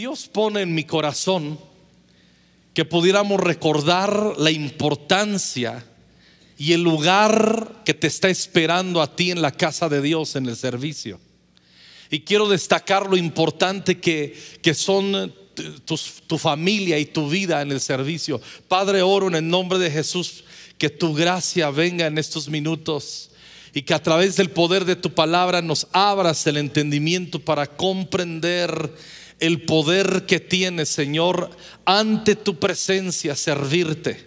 Dios pone en mi corazón que pudiéramos recordar la importancia y el lugar que te está esperando a ti en la casa de Dios en el servicio. Y quiero destacar lo importante que, que son tu, tu familia y tu vida en el servicio. Padre, oro en el nombre de Jesús que tu gracia venga en estos minutos y que a través del poder de tu palabra nos abras el entendimiento para comprender el poder que tienes, Señor, ante tu presencia, servirte.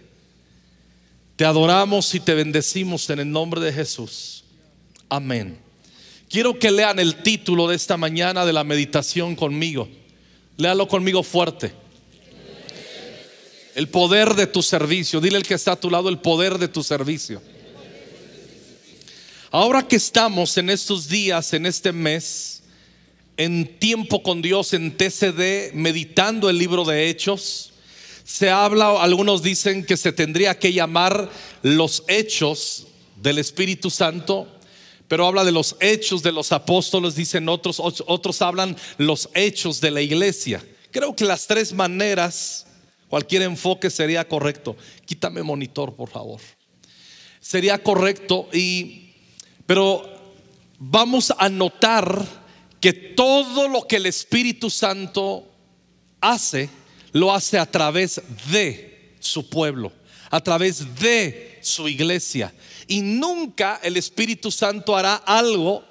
Te adoramos y te bendecimos en el nombre de Jesús. Amén. Quiero que lean el título de esta mañana de la meditación conmigo. Léalo conmigo fuerte. El poder de tu servicio. Dile el que está a tu lado el poder de tu servicio. Ahora que estamos en estos días, en este mes, en tiempo con Dios, en TCD, meditando el libro de Hechos, se habla, algunos dicen que se tendría que llamar los hechos del Espíritu Santo, pero habla de los hechos de los apóstoles, dicen otros, otros hablan los hechos de la iglesia. Creo que las tres maneras, cualquier enfoque sería correcto. Quítame monitor, por favor. Sería correcto y pero vamos a notar que todo lo que el Espíritu Santo hace, lo hace a través de su pueblo, a través de su iglesia. Y nunca el Espíritu Santo hará algo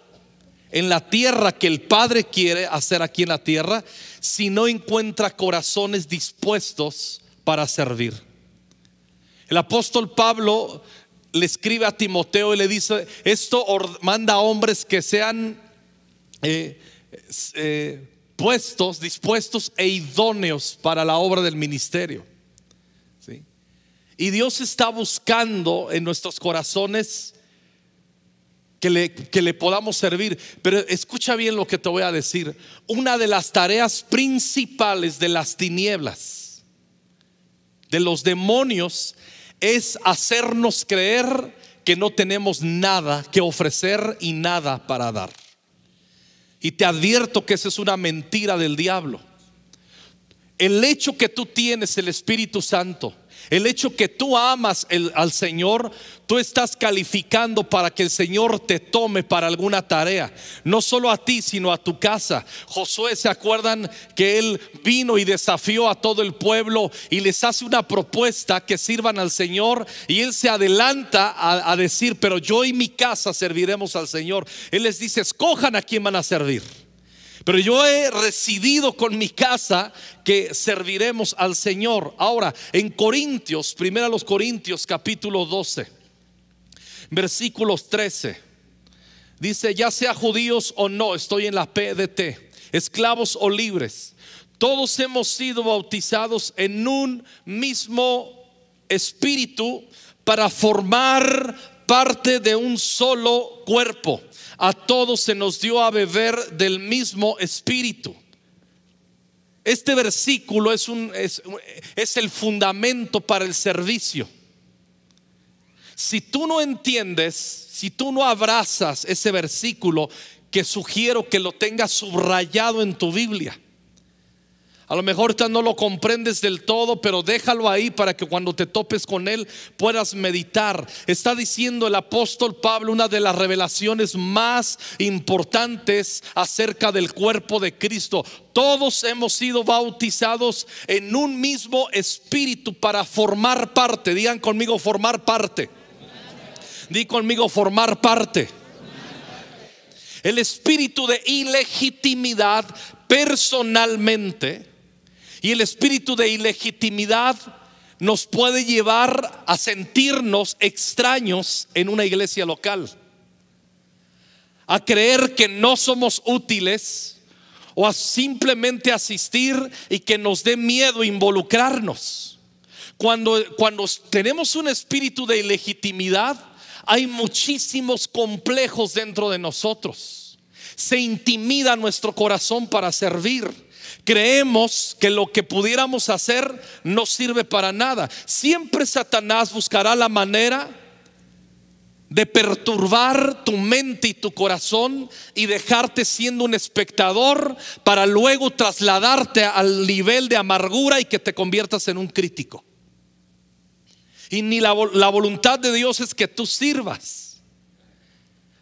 en la tierra que el Padre quiere hacer aquí en la tierra si no encuentra corazones dispuestos para servir. El apóstol Pablo le escribe a Timoteo y le dice, esto manda a hombres que sean eh, eh, puestos, dispuestos e idóneos para la obra del ministerio. Y Dios está buscando en nuestros corazones que le, que le podamos servir. Pero escucha bien lo que te voy a decir. Una de las tareas principales de las tinieblas, de los demonios, es hacernos creer que no tenemos nada que ofrecer y nada para dar. Y te advierto que esa es una mentira del diablo. El hecho que tú tienes el Espíritu Santo el hecho que tú amas al Señor, tú estás calificando para que el Señor te tome para alguna tarea. No solo a ti, sino a tu casa. Josué, ¿se acuerdan que él vino y desafió a todo el pueblo y les hace una propuesta que sirvan al Señor? Y él se adelanta a, a decir, pero yo y mi casa serviremos al Señor. Él les dice, escojan a quién van a servir. Pero yo he residido con mi casa que serviremos al Señor. Ahora, en Corintios, primero los Corintios capítulo 12, versículos 13. Dice, ya sea judíos o no, estoy en la PDT, esclavos o libres, todos hemos sido bautizados en un mismo espíritu para formar parte de un solo cuerpo a todos se nos dio a beber del mismo espíritu. Este versículo es, un, es, el fundamento para el servicio. Si tú no entiendes, si tú no abrazas ese versículo, que sugiero que lo tengas subrayado en tu Biblia. A lo mejor no lo comprendes del todo, pero déjalo ahí para que cuando te topes con él puedas meditar. Está diciendo el apóstol Pablo una de las revelaciones más importantes acerca del cuerpo de Cristo. Todos hemos sido bautizados en un mismo espíritu para formar parte. Digan conmigo formar parte. Di conmigo formar parte. El espíritu de ilegitimidad personalmente y el espíritu de ilegitimidad nos puede llevar a sentirnos extraños en una iglesia local, a creer que no somos útiles o a simplemente asistir y que nos dé miedo involucrarnos. Cuando, cuando tenemos un espíritu de ilegitimidad, hay muchísimos complejos dentro de nosotros. Se intimida nuestro corazón para servir creemos que lo que pudiéramos hacer no sirve para nada. Siempre Satanás buscará la manera de perturbar tu mente y tu corazón y dejarte siendo un espectador para luego trasladarte al nivel de amargura y que te conviertas en un crítico. Y ni la, voluntad de Dios es que tú sirvas.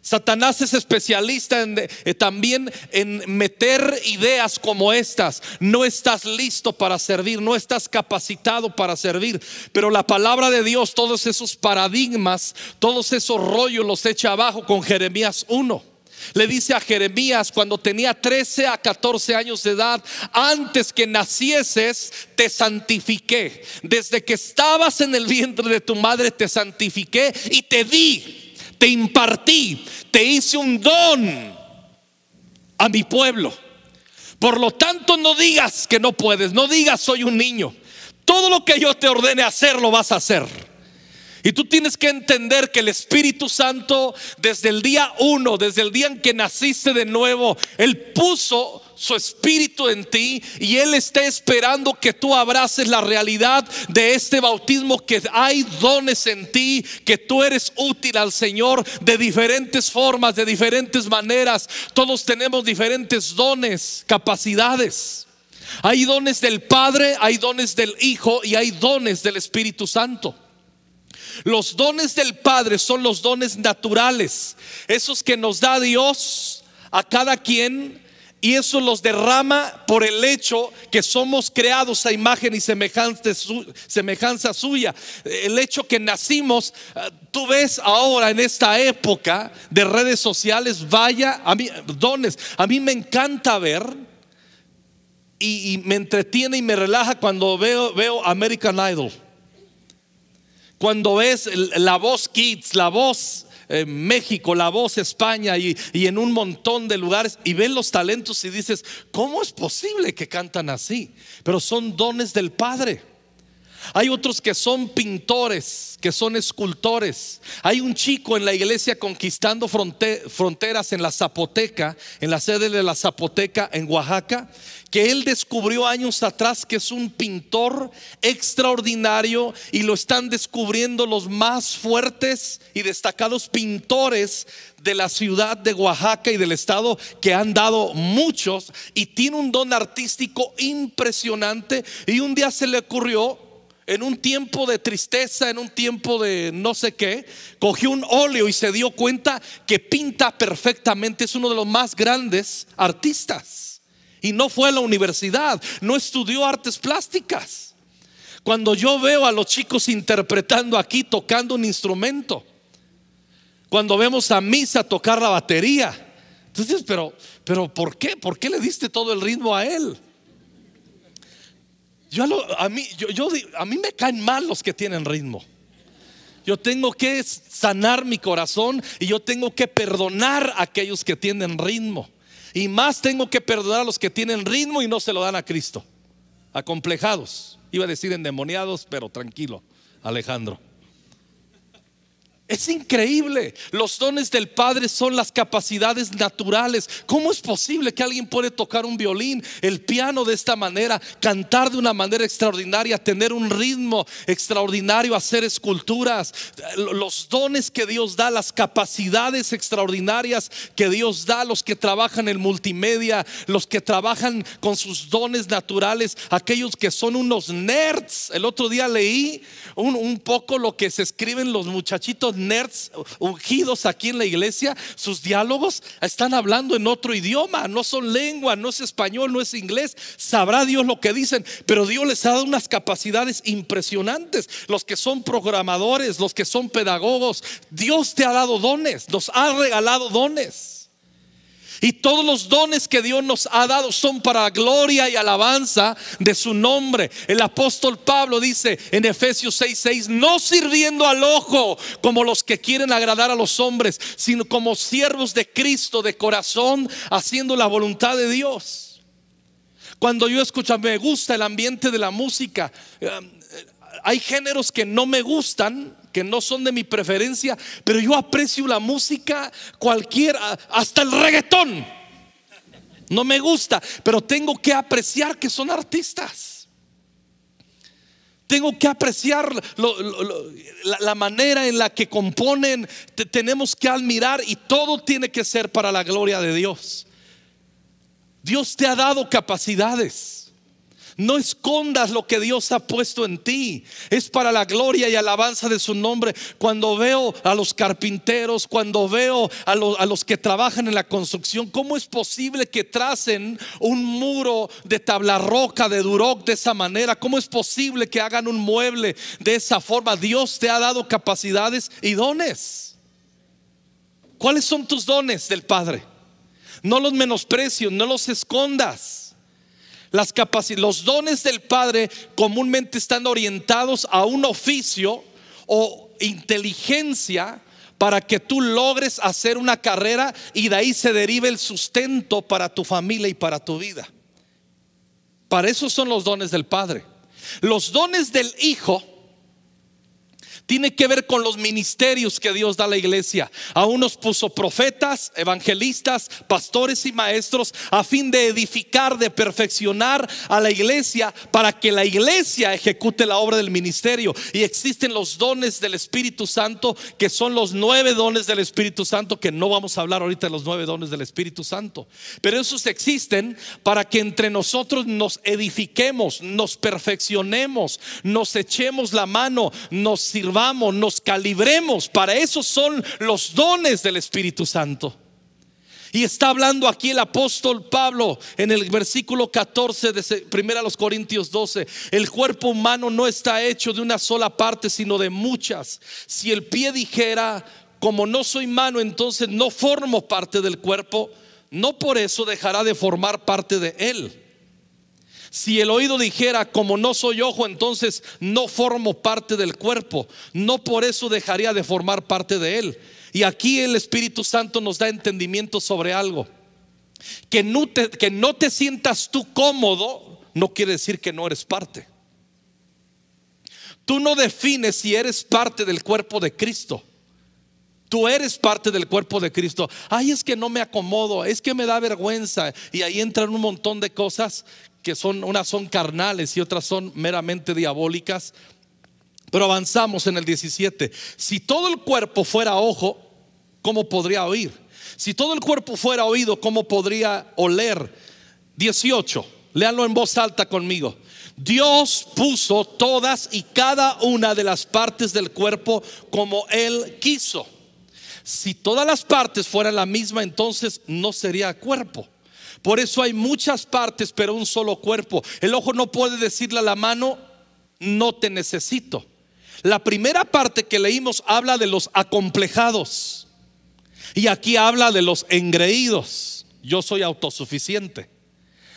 Satanás es especialista en, eh, también en meter ideas como estas. No estás listo para servir, no estás capacitado para servir. Pero la palabra de Dios, todos esos paradigmas, todos esos rollos los echa abajo con Jeremías 1. Le dice a Jeremías cuando tenía 13 a 14 años de edad, antes que nacieses, te santifiqué. Desde que estabas en el vientre de tu madre, te santifiqué y te di te impartí, te hice un don a mi pueblo. Por lo tanto, no digas que no puedes, no digas soy un niño. Todo lo que yo te ordene hacer, lo vas a hacer. Y tú tienes que entender que el Espíritu Santo, desde el día uno, desde el día en que naciste de nuevo, Él puso su espíritu en ti y Él está esperando que tú abraces la realidad de este bautismo, que hay dones en ti, que tú eres útil al Señor de diferentes formas, de diferentes maneras. Todos tenemos diferentes dones, capacidades. Hay dones del Padre, hay dones del Hijo y hay dones del Espíritu Santo. Los dones del Padre son los dones naturales, esos que nos da Dios a cada quien y eso los derrama por el hecho que somos creados a imagen y semejanza, suya. El hecho que nacimos, eh, tú ves ahora en esta época de redes sociales, vaya, a mí, dones, a mí me encanta ver y, me entretiene y me relaja cuando veo, veo American Idol. Cuando ves la voz Kids, la voz México, La Voz, España y, y en un montón de lugares y ven los talentos y dices, ¿cómo es posible que cantan así? Pero son dones del Padre. Hay otros que son pintores, que son escultores. Hay un chico en la iglesia conquistando fronteras en la Zapoteca, en la sede de la Zapoteca en Oaxaca, que él descubrió años atrás que es un pintor extraordinario y lo están descubriendo los más fuertes y destacados pintores de la ciudad de Oaxaca y del estado que han dado muchos y tiene un don artístico impresionante y un día se le ocurrió en un tiempo de tristeza, en un tiempo de no sé qué, cogió un óleo y se dio cuenta que pinta perfectamente, es uno de los más grandes artistas. Y no fue a la universidad, no estudió artes plásticas. Cuando yo veo a los chicos interpretando aquí, tocando un instrumento, cuando vemos a Misa tocar la batería, entonces, pero, pero ¿por qué? ¿Por qué le diste todo el ritmo a él? Yo a, mí, yo, a mí me caen mal los que tienen ritmo. Yo tengo que sanar mi corazón y yo tengo que perdonar a aquellos que tienen ritmo. Y más tengo que perdonar a los que tienen ritmo y no se lo dan a Cristo. Acomplejados. Iba a decir endemoniados, pero tranquilo, Alejandro. Es increíble. Los dones del Padre son las capacidades naturales. ¿Cómo es posible que alguien puede tocar un violín, el piano de esta manera, cantar de una manera extraordinaria, tener un ritmo extraordinario, hacer esculturas? Los dones que Dios da, las capacidades extraordinarias que Dios da, los que trabajan en multimedia, los que trabajan con sus dones naturales, aquellos que son unos nerds. El otro día leí un, un poco lo que se escriben los muchachitos nerds ungidos aquí en la iglesia, sus diálogos están hablando en otro idioma, no son lengua, no es español, no es inglés, sabrá Dios lo que dicen, pero Dios les ha dado unas capacidades impresionantes, los que son programadores, los que son pedagogos, Dios te ha dado dones, nos ha regalado dones. Y todos los dones que Dios nos ha dado son para gloria y alabanza de su nombre. El apóstol Pablo dice en Efesios 6:6, no sirviendo al ojo como los que quieren agradar a los hombres, sino como siervos de Cristo de corazón, haciendo la voluntad de Dios. Cuando yo escucho, me gusta el ambiente de la música. Hay géneros que no me gustan, que no son de mi preferencia, pero yo aprecio la música cualquiera, hasta el reggaetón. No me gusta, pero tengo que apreciar que son artistas. Tengo que apreciar la, manera en la que componen. tenemos que admirar y todo tiene que ser para la gloria de Dios. Dios te ha dado capacidades. No escondas lo que Dios ha puesto en ti. Es para la gloria y alabanza de su nombre. Cuando veo a los carpinteros, cuando veo a, los que trabajan en la construcción, ¿cómo es posible que tracen un muro de tabla roca, de duroc de esa manera? ¿Cómo es posible que hagan un mueble de esa forma? Dios te ha dado capacidades y dones. ¿Cuáles son tus dones del Padre? No los menosprecio, no los escondas. Las los dones del Padre comúnmente están orientados a un oficio o inteligencia para que tú logres hacer una carrera y de ahí se derive el sustento para tu familia y para tu vida. Para eso son los dones del Padre. Los dones del Hijo tiene que ver con los ministerios que Dios da a la iglesia. A unos puso profetas, evangelistas, pastores y maestros a fin de edificar, de perfeccionar a la iglesia para que la iglesia ejecute la obra del ministerio. Y existen los dones del Espíritu Santo, que son los nueve dones del Espíritu Santo, que no vamos a hablar ahorita de los nueve dones del Espíritu Santo. Pero esos existen para que entre nosotros nos edifiquemos, nos perfeccionemos, nos echemos la mano, nos sirvamos nos calibremos. Para eso son los dones del Espíritu Santo. Y está hablando aquí el apóstol Pablo en el versículo 14 de 1 los Corintios 12. El cuerpo humano no está hecho de una sola parte, sino de muchas. Si el pie dijera, como no soy mano, entonces no formo parte del cuerpo, no por eso dejará de formar parte de él. Si el oído dijera, como no soy ojo, entonces no formo parte del cuerpo. No por eso dejaría de formar parte de él. Y aquí el Espíritu Santo nos da entendimiento sobre algo. Que no te, que no te sientas tú cómodo no quiere decir que no eres parte. Tú no defines si eres parte del cuerpo de Cristo. Tú eres parte del cuerpo de Cristo. Ay, es que no me acomodo, es que me da vergüenza. Y ahí entran un montón de cosas que son, unas son carnales y otras son meramente diabólicas. Pero avanzamos en el 17. Si todo el cuerpo fuera ojo, ¿cómo podría oír? Si todo el cuerpo fuera oído, ¿cómo podría oler? 18. Léanlo en voz alta conmigo. Dios puso todas y cada una de las partes del cuerpo como Él quiso. Si todas las partes fueran la misma, entonces no sería cuerpo. Por eso hay muchas partes, pero un solo cuerpo. El ojo no puede decirle a la mano, no te necesito. La primera parte que leímos habla de los acomplejados. Y aquí habla de los engreídos. Yo soy autosuficiente.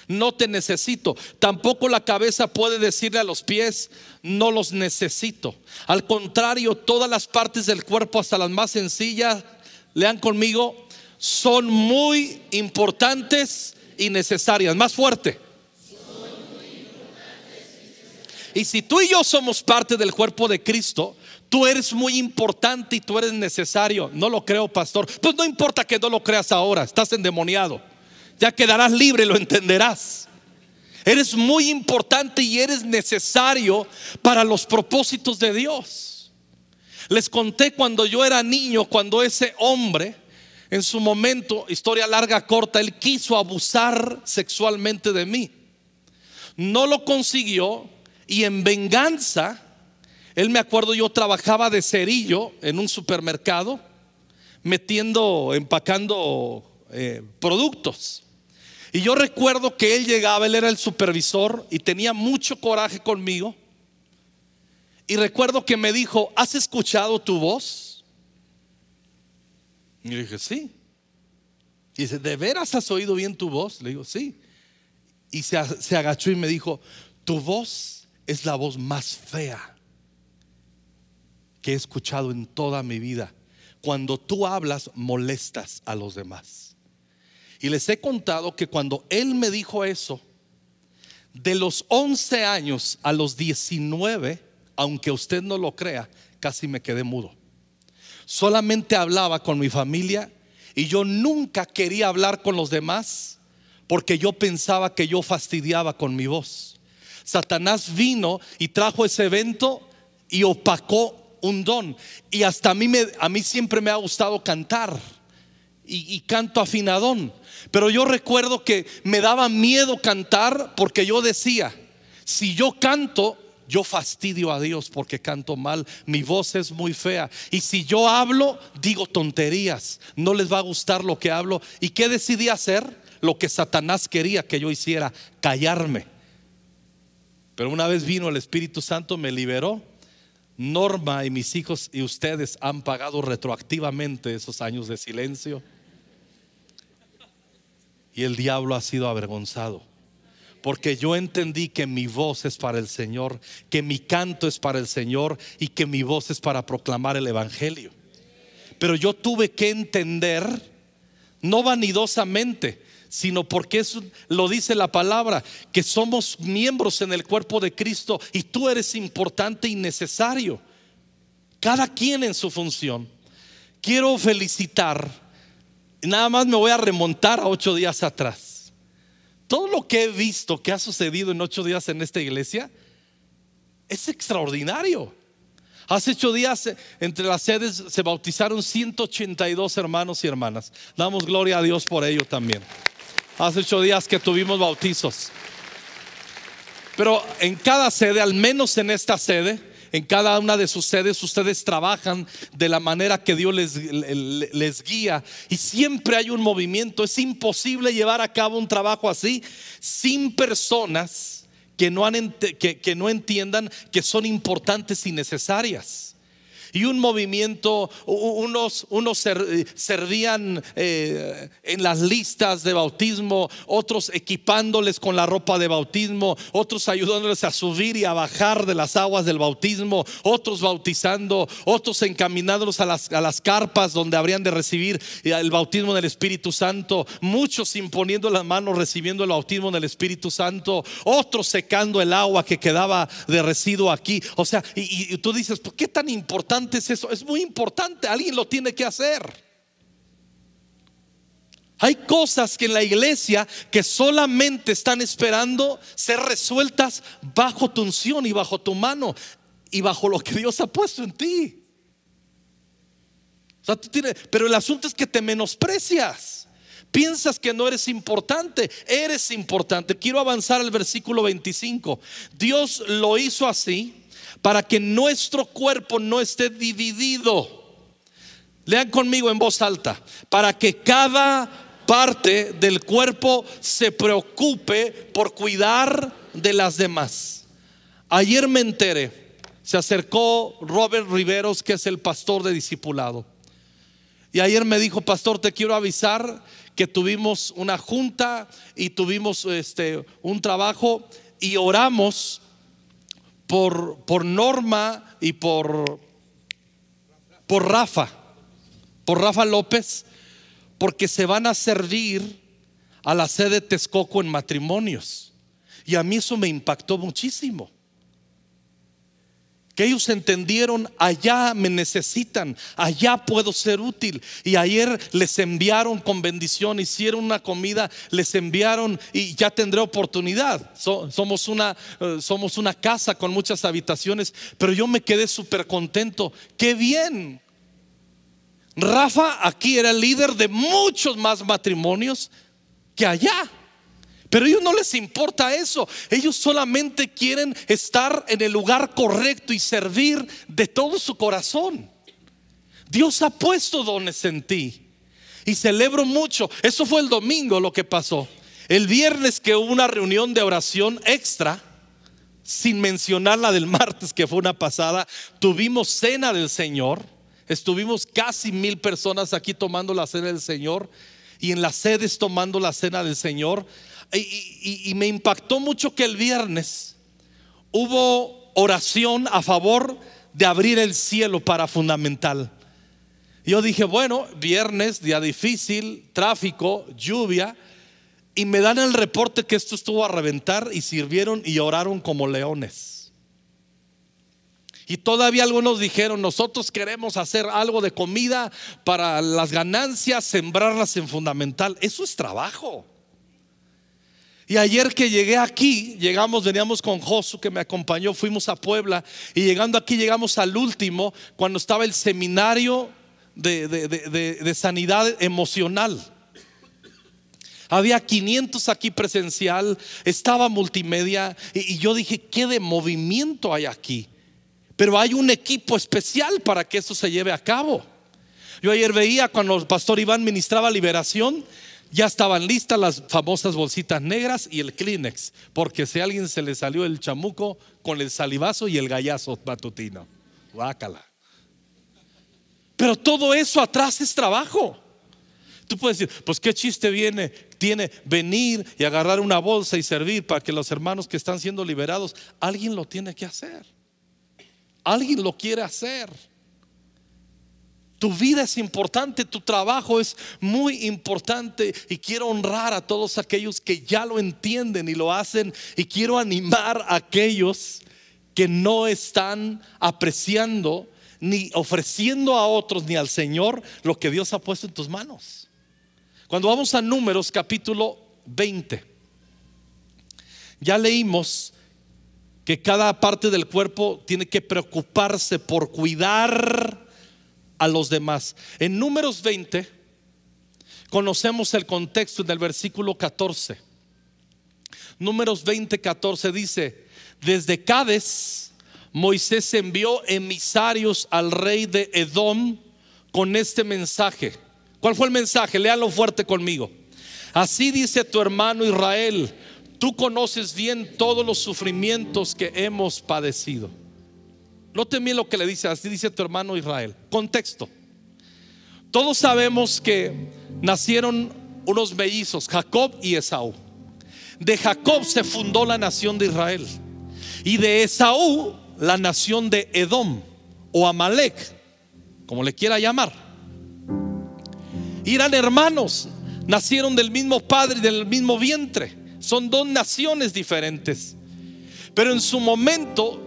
No te necesito. Tampoco la cabeza puede decirle a los pies, no los necesito. Al contrario, todas las partes del cuerpo, hasta las más sencillas, lean conmigo, son muy importantes y necesarias. Más fuerte. Y si tú y yo somos parte del cuerpo de Cristo, tú eres muy importante y tú eres necesario. No lo creo, pastor. Pues no importa que no lo creas ahora, estás endemoniado. Ya quedarás libre, lo entenderás. Eres muy importante y eres necesario para los propósitos de Dios. Les conté cuando yo era niño, cuando ese hombre en su momento, historia larga, corta, él quiso abusar sexualmente de mí. No lo consiguió y en venganza, él me acuerdo, yo trabajaba de cerillo en un supermercado, metiendo, empacando eh, productos. Y yo recuerdo que él llegaba, él era el supervisor y tenía mucho coraje conmigo. Y recuerdo que me dijo, ¿has escuchado tu voz? Y le dije, sí. Y dice, ¿de veras has oído bien tu voz? Le digo, sí. Y se, se agachó y me dijo, tu voz es la voz más fea que he escuchado en toda mi vida. Cuando tú hablas, molestas a los demás. Y les he contado que cuando él me dijo eso, de los 11 años a los 19, aunque usted no lo crea, casi me quedé mudo solamente hablaba con mi familia y yo nunca quería hablar con los demás porque yo pensaba que yo fastidiaba con mi voz. Satanás vino y trajo ese evento y opacó un don. Y hasta a mí, me, a mí siempre me ha gustado cantar y, y canto afinadón. Pero yo recuerdo que me daba miedo cantar porque yo decía, si yo canto, yo fastidio a Dios porque canto mal, mi voz es muy fea. Y si yo hablo, digo tonterías, no les va a gustar lo que hablo. ¿Y qué decidí hacer? Lo que Satanás quería que yo hiciera, callarme. Pero una vez vino el Espíritu Santo, me liberó. Norma y mis hijos y ustedes han pagado retroactivamente esos años de silencio. Y el diablo ha sido avergonzado porque yo entendí que mi voz es para el Señor, que mi canto es para el Señor y que mi voz es para proclamar el Evangelio. Pero yo tuve que entender, no vanidosamente, sino porque eso lo dice la palabra, que somos miembros en el cuerpo de Cristo y tú eres importante y necesario. Cada quien en su función. Quiero felicitar, nada más me voy a remontar a ocho días atrás todo lo que he visto que ha sucedido en ocho días en esta iglesia es extraordinario. Hace ocho días eh, entre las sedes se bautizaron 182 hermanos y hermanas. Damos gloria a Dios por ello también. Hace ocho días que tuvimos bautizos. Pero en cada sede, al menos en esta sede, en cada una de sus sedes ustedes trabajan de la manera que Dios les, guía y siempre hay un movimiento. Es imposible llevar a cabo un trabajo así sin personas que no, han, que no entiendan que son importantes y necesarias y un movimiento, unos, unos servían eh, en las listas de bautismo, otros equipándoles con la ropa de bautismo, otros ayudándoles a subir y a bajar de las aguas del bautismo, otros bautizando, otros encaminándolos a las, a las carpas donde habrían de recibir el bautismo del Espíritu Santo, muchos imponiendo las manos recibiendo el bautismo del Espíritu Santo, otros secando el agua que quedaba de residuo aquí. O sea, y tú dices, ¿por qué tan importante? Es eso? Es muy importante, alguien lo tiene que hacer. Hay cosas que en la iglesia que solamente están esperando ser resueltas bajo tu unción y bajo tu mano y bajo lo que Dios ha puesto en ti. pero el asunto es que te menosprecias. Piensas que no eres importante, eres importante. Quiero avanzar al versículo 25. Dios lo hizo así para que nuestro cuerpo no esté dividido. Lean conmigo en voz alta, para que cada parte del cuerpo se preocupe por cuidar de las demás. Ayer me enteré, se acercó Robert Riveros, que es el pastor de discipulado. Y ayer me dijo, pastor, te quiero avisar que tuvimos una junta y tuvimos este, un trabajo y oramos por, por Norma y por, por Rafa, por Rafa López, porque se van a servir a la sede de Texcoco en matrimonios. Y a mí eso me impactó muchísimo que ellos entendieron, allá me necesitan, allá puedo ser útil. Y ayer les enviaron con bendición, hicieron una comida, les enviaron y ya tendré oportunidad. somos, una, eh, somos una casa con muchas habitaciones, pero yo me quedé súper contento. Qué bien. Rafa aquí era el líder de muchos más matrimonios que allá. Pero a ellos no les importa eso. Ellos solamente quieren estar en el lugar correcto y servir de todo su corazón. Dios ha puesto dones en ti. Y celebro mucho. Eso fue el domingo lo que pasó. El viernes que hubo una reunión de oración extra, sin mencionar la del martes que fue una pasada, tuvimos cena del Señor. Estuvimos casi mil personas aquí tomando la cena del Señor y en las sedes tomando la cena del Señor. Y, me impactó mucho que el viernes hubo oración a favor de abrir el cielo para fundamental. Yo dije, bueno, viernes, día difícil, tráfico, lluvia, y me dan el reporte que esto estuvo a reventar y sirvieron y oraron como leones. Y todavía algunos dijeron, nosotros queremos hacer algo de comida para las ganancias, sembrarlas en fundamental. Eso es trabajo. Y ayer que llegué aquí, llegamos, veníamos con Josu que me acompañó, fuimos a Puebla y llegando aquí llegamos al último, cuando estaba el seminario de, de sanidad emocional. Había 500 aquí presencial, estaba multimedia y, yo dije, ¿qué de movimiento hay aquí? Pero hay un equipo especial para que eso se lleve a cabo. Yo ayer veía cuando el pastor Iván ministraba liberación, ya estaban listas las famosas bolsitas negras y el Kleenex, porque si a alguien se le salió el chamuco con el salivazo y el gallazo matutino, Bácala. Pero todo eso atrás es trabajo. Tú puedes decir, pues qué chiste viene, tiene venir y agarrar una bolsa y servir para que los hermanos que están siendo liberados, alguien lo tiene que hacer. Alguien lo quiere hacer. Tu vida es importante, tu trabajo es muy importante y quiero honrar a todos aquellos que ya lo entienden y lo hacen y quiero animar a aquellos que no están apreciando ni ofreciendo a otros ni al Señor lo que Dios ha puesto en tus manos. Cuando vamos a números capítulo 20, ya leímos que cada parte del cuerpo tiene que preocuparse por cuidar a los demás. En números 20 conocemos el contexto en el versículo 14. Números 20, 14 dice, desde Cádiz Moisés envió emisarios al rey de Edom con este mensaje. ¿Cuál fue el mensaje? Léalo fuerte conmigo. Así dice tu hermano Israel, tú conoces bien todos los sufrimientos que hemos padecido. Note bien lo que le dice, así dice tu hermano Israel. Contexto. Todos sabemos que nacieron unos mellizos, Jacob y Esaú. De Jacob se fundó la nación de Israel. Y de Esaú la nación de Edom o Amalek, como le quiera llamar. Y eran hermanos, nacieron del mismo padre y del mismo vientre. Son dos naciones diferentes. Pero en su momento,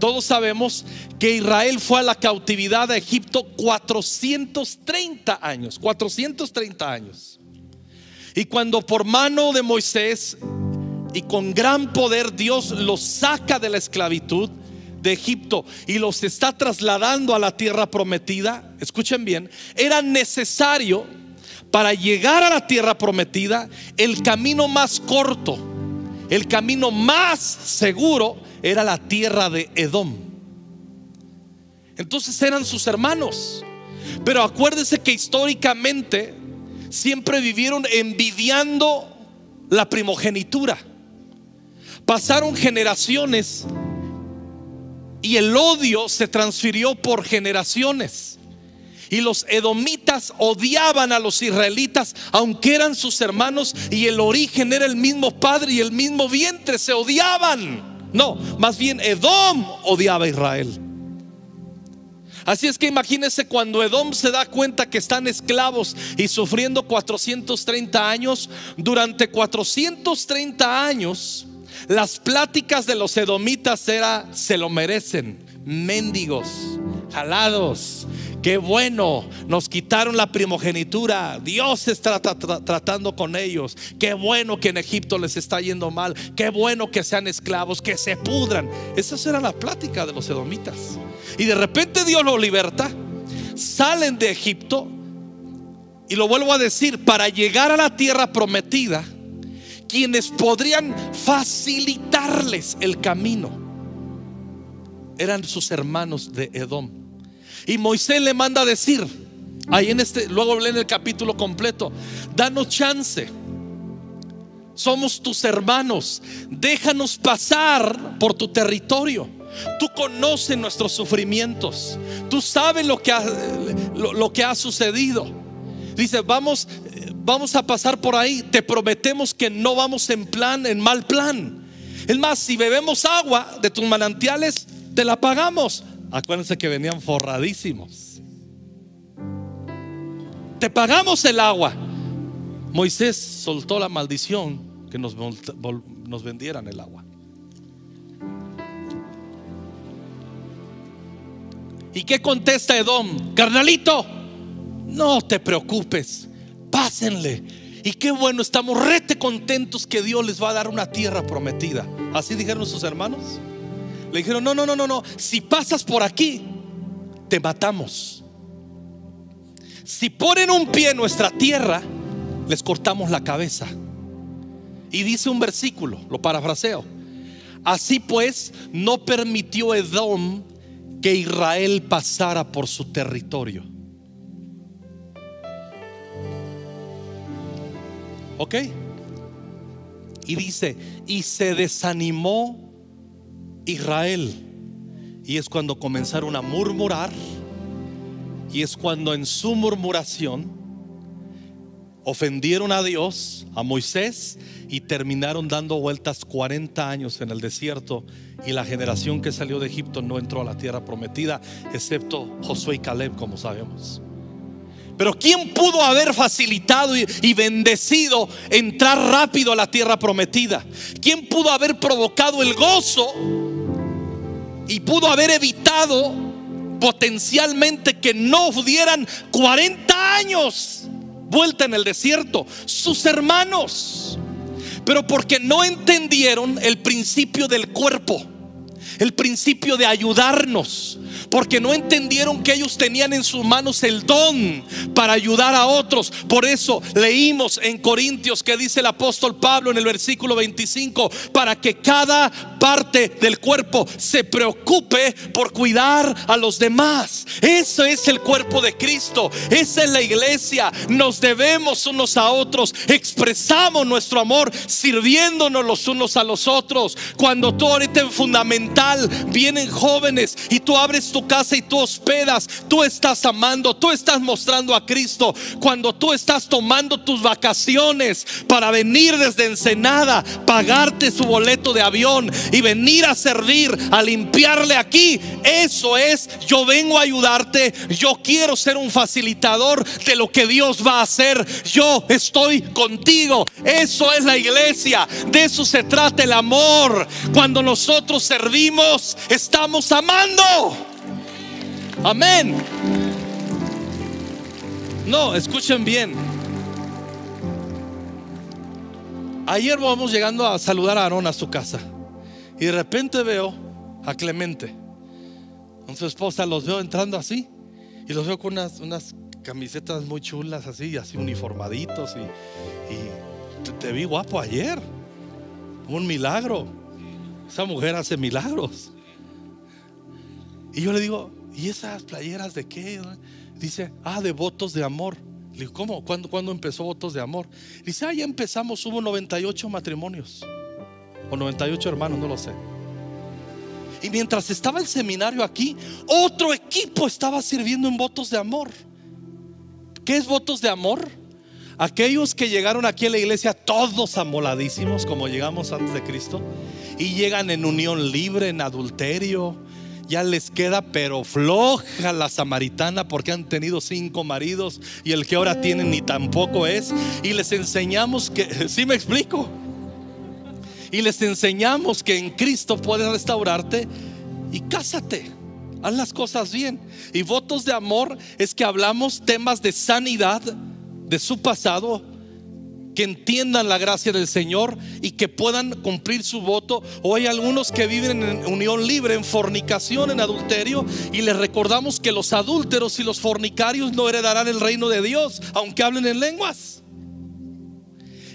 todos sabemos que Israel fue a la cautividad de Egipto 430 años. 430 años. Y cuando por mano de Moisés y con gran poder Dios los saca de la esclavitud, de Egipto y los está trasladando a la tierra prometida, escuchen bien, era necesario para llegar a la tierra prometida el camino más corto, el camino más seguro era la tierra de Edom. Entonces eran sus hermanos. Pero acuérdense que históricamente siempre vivieron envidiando la primogenitura. Pasaron generaciones y el odio se transfirió por generaciones. Y los edomitas odiaban a los israelitas, aunque eran sus hermanos y el origen era el mismo padre y el mismo vientre, se odiaban. No, más bien Edom odiaba a Israel. Así es que imagínense cuando Edom se da cuenta que están esclavos y sufriendo 430 años, durante 430 años las pláticas de los edomitas era, se lo merecen, mendigos, jalados. Qué bueno, nos quitaron la primogenitura. Dios está tratando con ellos. Qué bueno que en Egipto les está yendo mal. Qué bueno que sean esclavos, que se pudran. Esa era la plática de los edomitas. Y de repente Dios los liberta. Salen de Egipto. Y lo vuelvo a decir, para llegar a la tierra prometida quienes podrían facilitarles el camino eran sus hermanos de Edom. Y Moisés le manda a decir, ahí en este, luego leen el capítulo completo, danos chance. Somos tus hermanos, déjanos pasar por tu territorio. Tú conoces nuestros sufrimientos. Tú sabes lo que ha, lo que ha sucedido. Dice, vamos, vamos a pasar por ahí. Te prometemos que no vamos en plan, en mal plan. Es más, si bebemos agua de tus manantiales, te la pagamos. Acuérdense que venían forradísimos. Te pagamos el agua. Moisés soltó la maldición que nos, nos vendieran el agua. ¿Y qué contesta Edom? Carnalito, no te preocupes pásenle. Y qué bueno, estamos rete contentos que Dios les va a dar una tierra prometida. Así dijeron sus hermanos. Le dijeron, no, no, no, no, no. Si pasas por aquí, te matamos. Si ponen un pie en nuestra tierra, les cortamos la cabeza. Y dice un versículo, lo parafraseo. Así pues, no permitió Edom que Israel pasara por su territorio. ¿Ok? Y dice, y se desanimó Israel. Y es cuando comenzaron a murmurar. Y es cuando en su murmuración ofendieron a Dios, a Moisés, y terminaron dando vueltas 40 años en el desierto. Y la generación que salió de Egipto no entró a la tierra prometida, excepto Josué y Caleb, como sabemos. Pero ¿quién pudo haber facilitado y, bendecido entrar rápido a la tierra prometida? ¿Quién pudo haber provocado el gozo y pudo haber evitado potencialmente que no dieran 40 años vuelta en el desierto? Sus hermanos. Pero porque no entendieron el principio del cuerpo, el principio de ayudarnos, porque no entendieron que ellos tenían en sus manos el don para ayudar a otros. Por eso leímos en Corintios que dice el apóstol Pablo en el versículo 25, para que cada parte del cuerpo se preocupe por cuidar a los demás. Eso es el cuerpo de Cristo, esa es la iglesia. Nos debemos unos a otros, expresamos nuestro amor sirviéndonos los unos a los otros. Cuando tú ahorita en fundamental vienen jóvenes y tú abres tu casa y tú hospedas, tú estás amando, tú estás mostrando a Cristo. Cuando tú estás tomando tus vacaciones para venir desde Ensenada, pagarte su boleto de avión y venir a servir, a limpiarle aquí, eso es, yo vengo a ayudarte, yo quiero ser un facilitador de lo que Dios va a hacer, yo estoy contigo. Eso es la iglesia, de eso se trata el amor. Cuando nosotros servimos, estamos amando. Amén. No, escuchen bien. Ayer vamos llegando a saludar a Aarón a su casa. Y de repente veo a Clemente. Con su esposa los veo entrando así. Y los veo con unas, camisetas muy chulas así, así uniformaditos. Y, te, te vi guapo ayer. Un milagro. Esa mujer hace milagros. Y yo le digo, ¿y esas playeras de qué? Dice, ah, de votos de amor. Le digo, ¿cómo? ¿Cuándo, empezó votos de amor? Dice, ah, ya empezamos, hubo 98 matrimonios. O 98 hermanos, no lo sé. Y mientras estaba el seminario aquí, otro equipo estaba sirviendo en votos de amor. ¿Qué es votos de amor? Aquellos que llegaron aquí a la iglesia todos amoladísimos como llegamos antes de Cristo y llegan en unión libre, en adulterio, ya les queda pero floja la samaritana porque han tenido cinco maridos y el que ahora tienen ni tampoco es. Y les enseñamos que, ¿sí me explico? Y les enseñamos que en Cristo puedes restaurarte y cásate. Haz las cosas bien. Y votos de amor es que hablamos temas de sanidad de su pasado que entiendan la gracia del Señor y que puedan cumplir su voto. O hay algunos que viven en unión libre, en fornicación, en adulterio, y les recordamos que los adúlteros y los fornicarios no heredarán el reino de Dios, aunque hablen en lenguas.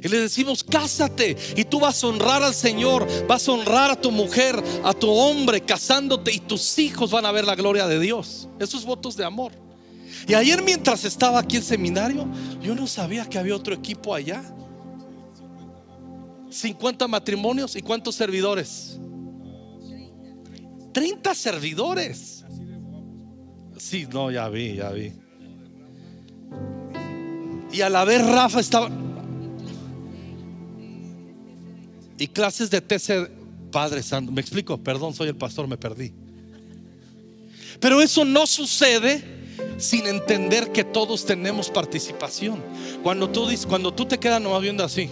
Y les decimos, cásate y tú vas a honrar al Señor, vas a honrar a tu mujer, a tu hombre, casándote y tus hijos van a ver la gloria de Dios. Esos votos de amor. Y ayer mientras estaba aquí en seminario, yo no sabía que había otro equipo allá. 50 matrimonios y cuántos servidores? 30 servidores. Sí, no, ya vi, ya vi. Y a la vez Rafa estaba... Y clases de TC, Padre Santo, me explico, perdón, soy el pastor, me perdí. Pero eso no sucede sin entender que todos tenemos participación. Cuando tú, cuando tú te quedas nomás viendo así,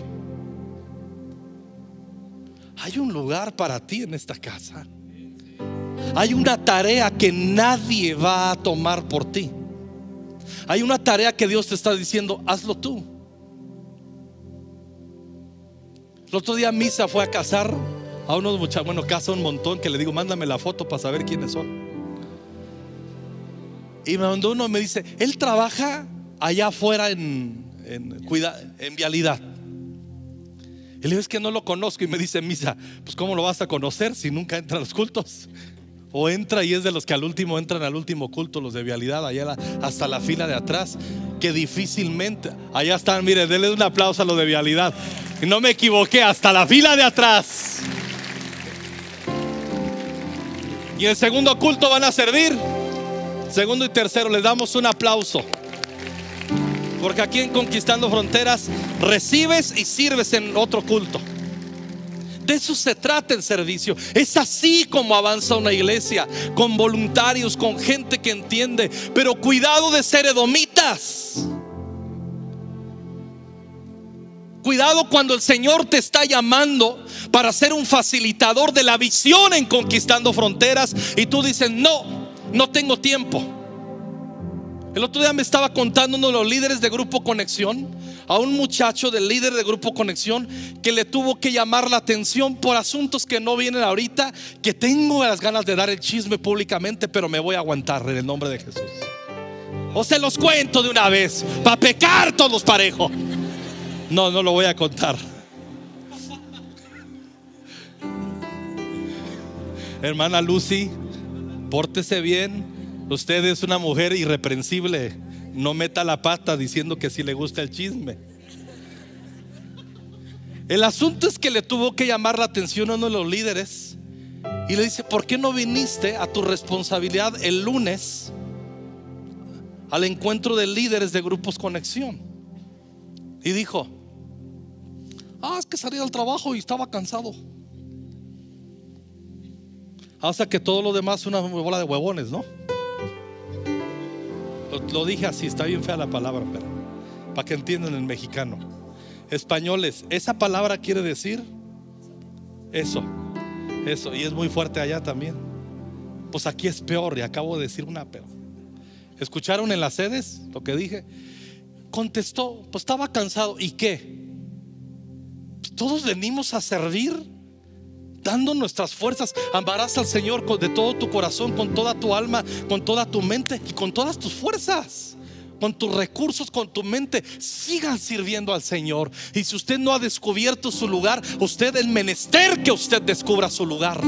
hay un lugar para ti en esta casa. Hay una tarea que nadie va a tomar por ti. Hay una tarea que Dios te está diciendo, hazlo tú. El otro día Misa fue a casar a unos muchachos, bueno, casa un montón, que le digo, mándame la foto para saber quiénes son. Y me mandó uno y me dice, él trabaja allá afuera en, en, en vialidad. Y le digo, es que no lo conozco. Y me dice, Misa, pues ¿cómo lo vas a conocer si nunca entra a los cultos? O entra y es de los que al último entran al último culto, los de vialidad, allá hasta la fila de atrás, que difícilmente, allá están, mire, denle un aplauso a los de vialidad. No me equivoqué, hasta la fila de atrás. Y el segundo culto van a servir. Segundo y tercero, les damos un aplauso. Porque aquí en Conquistando Fronteras recibes y sirves en otro culto. De eso se trata el servicio. Es así como avanza una iglesia, con voluntarios, con gente que entiende. Pero cuidado de ser edomitas. Cuidado cuando el Señor te está llamando para ser un facilitador de la visión en conquistando fronteras y tú dices, no, no tengo tiempo. El otro día me estaba contando uno de los líderes de Grupo Conexión a un muchacho del líder de Grupo Conexión que le tuvo que llamar la atención por asuntos que no vienen ahorita, que tengo las ganas de dar el chisme públicamente, pero me voy a aguantar en el nombre de Jesús. O se los cuento de una vez, para pecar todos parejo. No, no lo voy a contar. Hermana Lucy, pórtese bien. Usted es una mujer irreprensible. No meta la pata diciendo que si le gusta el chisme. El asunto es que le tuvo que llamar la atención a uno de los líderes y le dice, ¿por qué no viniste a tu responsabilidad el lunes al encuentro de líderes de grupos conexión? Y dijo, ah, es que salí del trabajo y estaba cansado. Hasta que todo lo demás una bola de huevones, ¿no? Lo, dije así, está bien fea la palabra, pero para que entiendan el mexicano. Españoles, esa palabra quiere decir eso, eso, y es muy fuerte allá también. Pues aquí es peor, y acabo de decir una peor. ¿Escucharon en las sedes lo que dije? Contestó, pues estaba cansado. ¿Y qué? Todos venimos a servir dando nuestras fuerzas. Amarás al Señor de todo tu corazón, con toda tu alma, con toda tu mente y con todas tus fuerzas. Con tus recursos, con tu mente, sigan sirviendo al Señor. Y si usted no ha descubierto su lugar, usted el menester que usted descubra su lugar.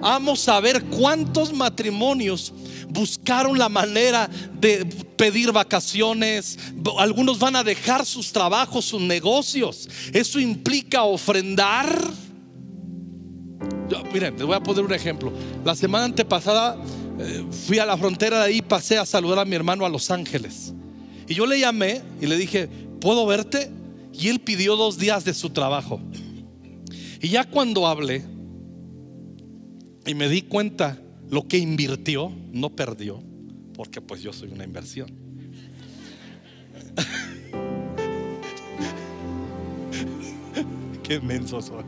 Vamos a ver cuántos matrimonios buscaron la manera de pedir vacaciones. Algunos van a dejar sus trabajos, sus negocios. Eso implica ofrendar miren, les voy a poner un ejemplo. La semana antepasada eh, fui a la frontera de ahí, pasé a saludar a mi hermano a Los Ángeles. Y yo le llamé y le dije, ¿puedo verte? Y él pidió dos días de su trabajo. Y ya cuando hablé y me di cuenta lo que invirtió, no perdió, porque pues yo soy una inversión. Qué menso soy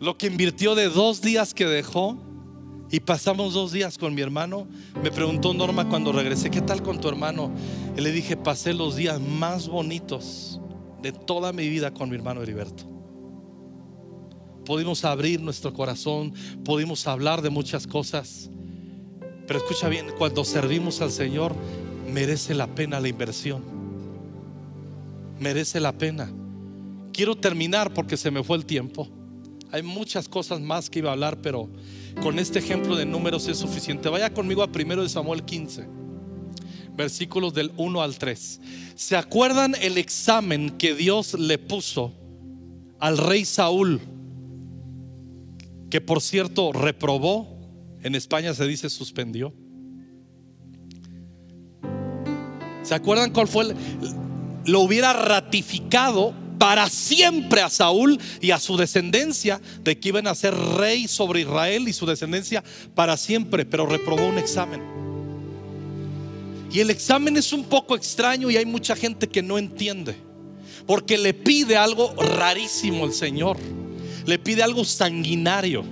lo que invirtió de dos días que dejó y pasamos dos días con mi hermano. Me preguntó Norma cuando regresé, ¿qué tal con tu hermano? Y le dije, pasé los días más bonitos de toda mi vida con mi hermano Heriberto. Pudimos abrir nuestro corazón, pudimos hablar de muchas cosas. Pero escucha bien, cuando servimos al Señor, merece la pena la inversión. Merece la pena. Quiero terminar porque se me fue el tiempo. Hay muchas cosas más que iba a hablar, pero con este ejemplo de números es suficiente. Vaya conmigo a 1 de Samuel 15, versículos del 1 al 3. ¿Se acuerdan el examen que Dios le puso al rey Saúl? Que por cierto reprobó, en España se dice suspendió. ¿Se acuerdan cuál fue? lo hubiera ratificado para siempre a Saúl y a su descendencia de que iban a ser rey sobre Israel y su descendencia para siempre, pero reprobó un examen. Y el examen es un poco extraño y hay mucha gente que no entiende, porque le pide algo rarísimo el Señor, le pide algo sanguinario.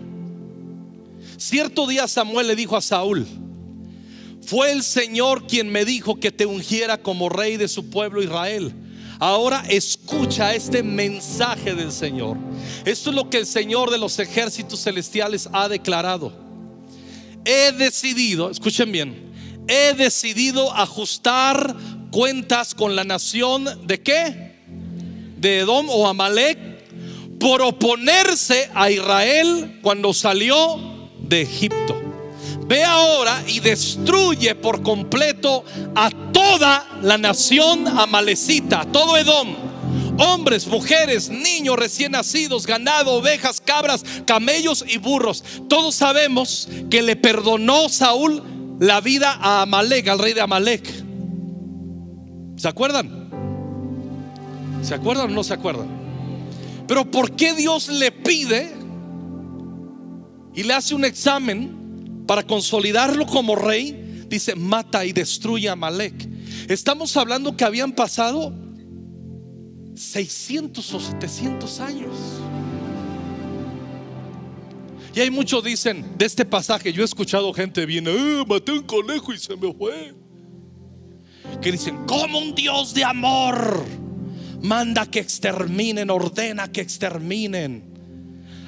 Cierto día Samuel le dijo a Saúl, fue el Señor quien me dijo que te ungiera como rey de su pueblo Israel. Ahora escucha este mensaje del Señor. Esto es lo que el Señor de los ejércitos celestiales ha declarado. He decidido, escuchen bien, he decidido ajustar cuentas con la nación de qué? De Edom o Amalek por oponerse a Israel cuando salió de Egipto. Ve ahora y destruye por completo a toda la nación amalecita, todo Edom. Hombres, mujeres, niños recién nacidos, ganado, ovejas, cabras, camellos y burros. Todos sabemos que le perdonó Saúl la vida a Amalek, al rey de Amalek. ¿Se acuerdan? ¿Se acuerdan o no se acuerdan? Pero ¿por qué Dios le pide y le hace un examen para consolidarlo como rey, dice, mata y destruye a Malek. Estamos hablando que habían pasado 600 o 700 años. Y hay muchos dicen de este pasaje, yo he escuchado gente viene, eh, maté un conejo y se me fue. Que dicen, como un Dios de amor manda que exterminen, ordena que exterminen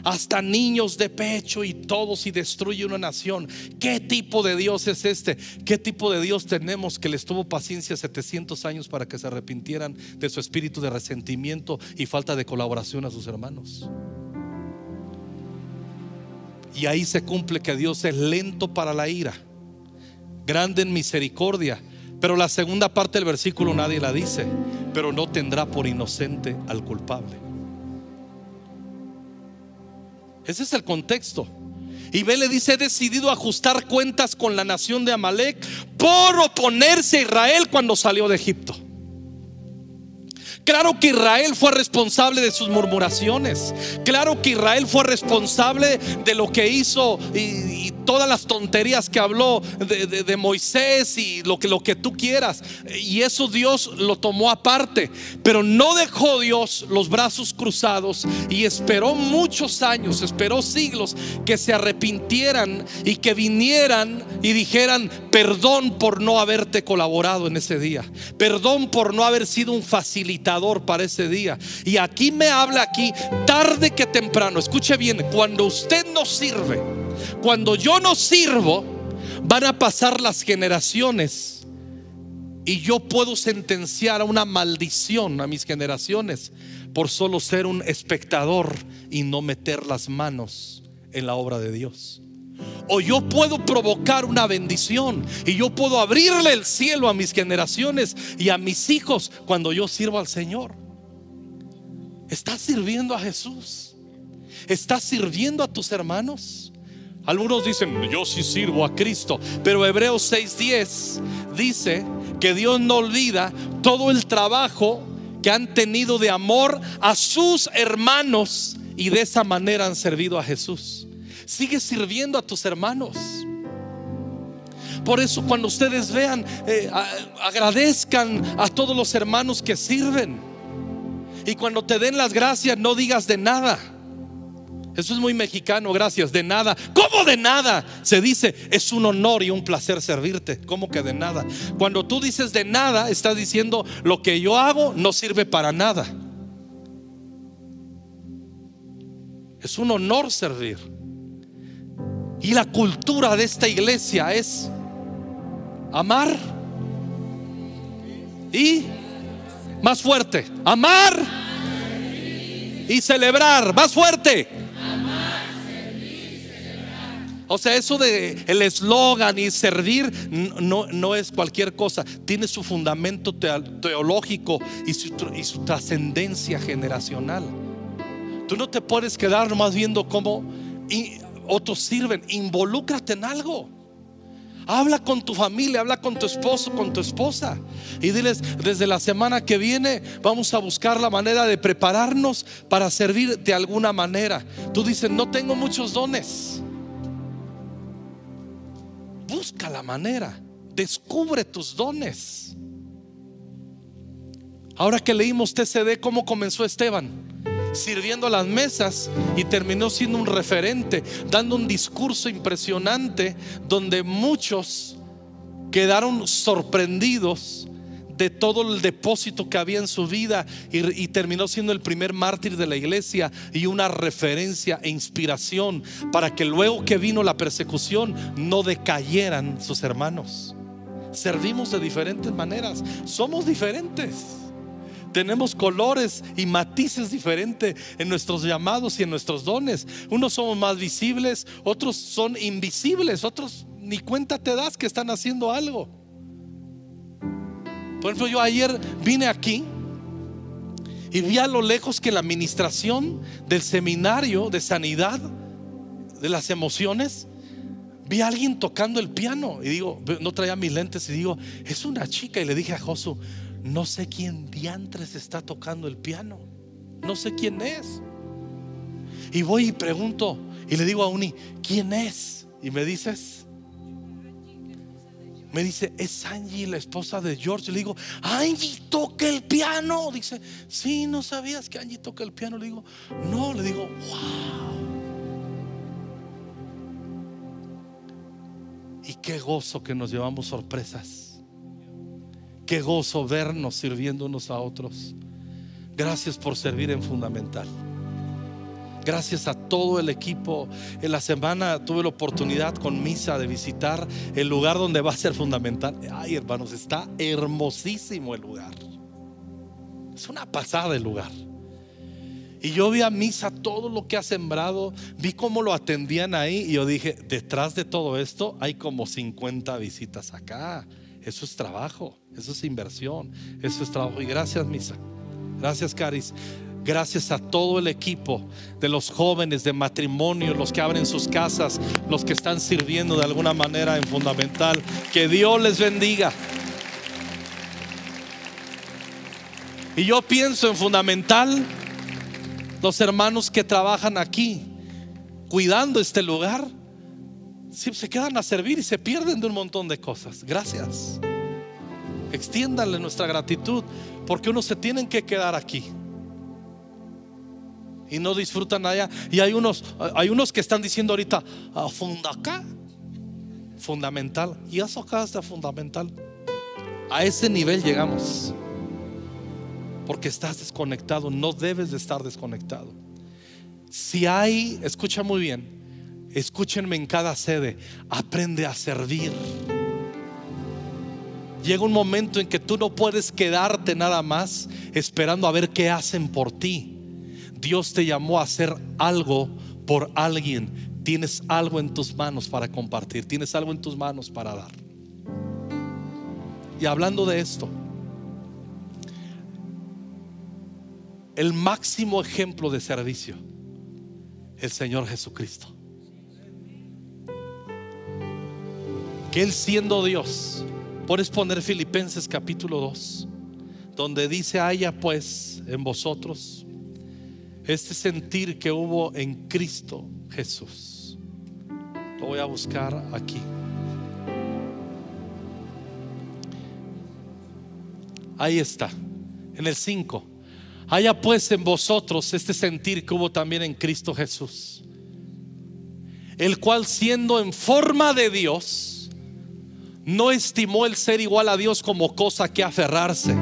hasta niños de pecho y todos y destruye una nación. ¿Qué tipo de Dios es este? ¿Qué tipo de Dios tenemos que les tuvo paciencia 700 años para que se arrepintieran de su espíritu de resentimiento y falta de colaboración a sus hermanos? Y ahí se cumple que Dios es lento para la ira, grande en misericordia. Pero la segunda parte del versículo nadie la dice, pero no tendrá por inocente al culpable. Ese es el contexto. Y le dice, he decidido ajustar cuentas con la nación de Amalek por oponerse a Israel cuando salió de Egipto. Claro que Israel fue responsable de sus murmuraciones. Claro que Israel fue responsable de lo que hizo y, todas las tonterías que habló de, Moisés y lo que, lo que tú quieras. Y eso Dios lo tomó aparte. Pero no dejó Dios los brazos cruzados y esperó muchos años, esperó siglos que se arrepintieran y que vinieran y dijeran, perdón por no haberte colaborado en ese día. Perdón por no haber sido un facilitador para ese día. Y aquí me habla aquí, tarde que temprano, escuche bien, cuando usted no sirve, cuando yo no sirvo, van a pasar las generaciones y yo puedo sentenciar a una maldición a mis generaciones por solo ser un espectador y no meter las manos en la obra de Dios. O yo puedo provocar una bendición y yo puedo abrirle el cielo a mis generaciones y a mis hijos cuando yo sirvo al Señor. ¿Estás sirviendo a Jesús? ¿Estás sirviendo a tus hermanos? Algunos dicen, yo sí sirvo a Cristo, pero Hebreos 6:10 dice que Dios no olvida todo el trabajo que han tenido de amor a sus hermanos y de esa manera han servido a Jesús. Sigue sirviendo a tus hermanos. Por eso cuando ustedes vean, eh, agradezcan a todos los hermanos que sirven. Y cuando te den las gracias, no digas de nada. Eso es muy mexicano, gracias, de nada. ¿Cómo de nada? Se dice, es un honor y un placer servirte. ¿Cómo que de nada? Cuando tú dices de nada, estás diciendo, lo que yo hago no sirve para nada. Es un honor servir. Y la cultura de esta iglesia es amar y más fuerte, amar y celebrar, más fuerte. O sea, eso de el eslogan y servir no, no, es cualquier cosa. Tiene su fundamento teológico y su, y su trascendencia generacional. Tú no te puedes quedar más viendo cómo otros sirven. Involúcrate en algo. Habla con tu familia, habla con tu esposo, con tu esposa. Y diles, desde la semana que viene vamos a buscar la manera de prepararnos para servir de alguna manera. Tú dices, no tengo muchos dones. Busca la manera, descubre tus dones. Ahora que leímos TCD, ¿cómo comenzó Esteban? Sirviendo las mesas y terminó siendo un referente, dando un discurso impresionante donde muchos quedaron sorprendidos de todo el depósito que había en su vida y, terminó siendo el primer mártir de la iglesia y una referencia e inspiración para que luego que vino la persecución no decayeran sus hermanos. Servimos de diferentes maneras, somos diferentes. Tenemos colores y matices diferentes en nuestros llamados y en nuestros dones. Unos somos más visibles, otros son invisibles, otros ni cuenta te das que están haciendo algo. Por ejemplo, yo ayer vine aquí y vi a lo lejos que la administración del seminario de sanidad de las emociones, vi a alguien tocando el piano y digo, no traía mis lentes y digo, es una chica y le dije a Josu, no sé quién diantres está tocando el piano. No sé quién es. Y voy y pregunto y le digo a Uni, ¿quién es? Y me dices, me dice, es Angie, la esposa de George. Le digo, Angie toca el piano. Dice, sí, no sabías que Angie toca el piano. Le digo, no, le digo, wow. Y qué gozo que nos llevamos sorpresas. Qué gozo vernos sirviendo unos a otros. Gracias por servir en Fundamental. Gracias a todo el equipo. En la semana tuve la oportunidad con Misa de visitar el lugar donde va a ser fundamental. Ay, hermanos, está hermosísimo el lugar. Es una pasada el lugar. Y yo vi a Misa todo lo que ha sembrado, vi cómo lo atendían ahí y yo dije, detrás de todo esto hay como 50 visitas acá. Eso es trabajo, eso es inversión, eso es trabajo. Y gracias, Misa. Gracias, Caris. Gracias a todo el equipo de los jóvenes de matrimonio, los que abren sus casas, los que están sirviendo de alguna manera en fundamental. Que Dios les bendiga. Y yo pienso en fundamental los hermanos que trabajan aquí, cuidando este lugar se quedan a servir y se pierden de un montón de cosas. Gracias. Extiéndanle nuestra gratitud porque unos se tienen que quedar aquí y no disfrutan allá. Y hay unos, hay unos que están diciendo ahorita, ah, funda acá, fundamental. Y eso acá está fundamental. A ese nivel llegamos. Porque estás desconectado, no debes de estar desconectado. Si hay, escucha muy bien, escúchenme en cada sede, aprende a servir. Llega un momento en que tú no puedes quedarte nada más esperando a ver qué hacen por ti. Dios te llamó a hacer algo por alguien. Tienes algo en tus manos para compartir, tienes algo en tus manos para dar. Y hablando de esto, el máximo ejemplo de servicio, el Señor Jesucristo. Él siendo Dios, puedes poner Filipenses capítulo 2, donde dice, haya pues en vosotros este sentir que hubo en Cristo Jesús. Lo voy a buscar aquí. Ahí está, en el 5. Haya pues en vosotros este sentir que hubo también en Cristo Jesús, el cual siendo en forma de Dios, no estimó el ser igual a Dios como cosa que aferrarse,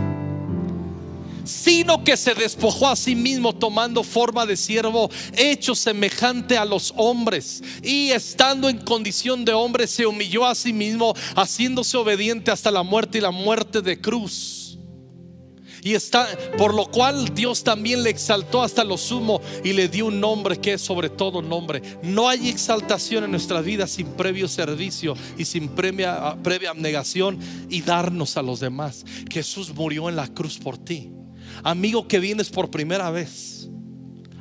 sino que se despojó a sí mismo tomando forma de siervo, hecho semejante a los hombres, y estando en condición de hombre se humilló a sí mismo, haciéndose obediente hasta la muerte y la muerte de cruz. Y está, por lo cual Dios también le exaltó hasta lo sumo y le dio un nombre que es sobre todo nombre. No hay exaltación en nuestra vida sin previo servicio y sin previa, previa abnegación y darnos a los demás. Jesús murió en la cruz por ti. Amigo que vienes por primera vez.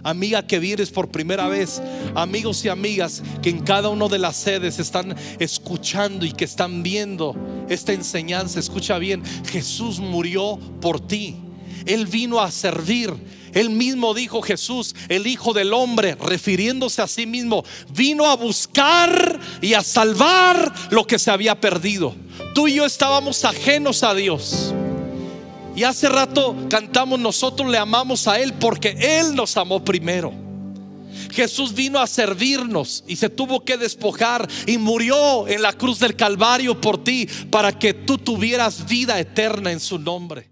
Amiga que vienes por primera vez, amigos y amigas que en cada una de las sedes están escuchando y que están viendo esta enseñanza, escucha bien, Jesús murió por ti. Él vino a servir. Él mismo dijo Jesús, el Hijo del Hombre, refiriéndose a sí mismo, vino a buscar y a salvar lo que se había perdido. Tú y yo estábamos ajenos a Dios. Y hace rato cantamos, nosotros le amamos a Él porque Él nos amó primero. Jesús vino a servirnos y se tuvo que despojar y murió en la cruz del Calvario por ti para que tú tuvieras vida eterna en su nombre.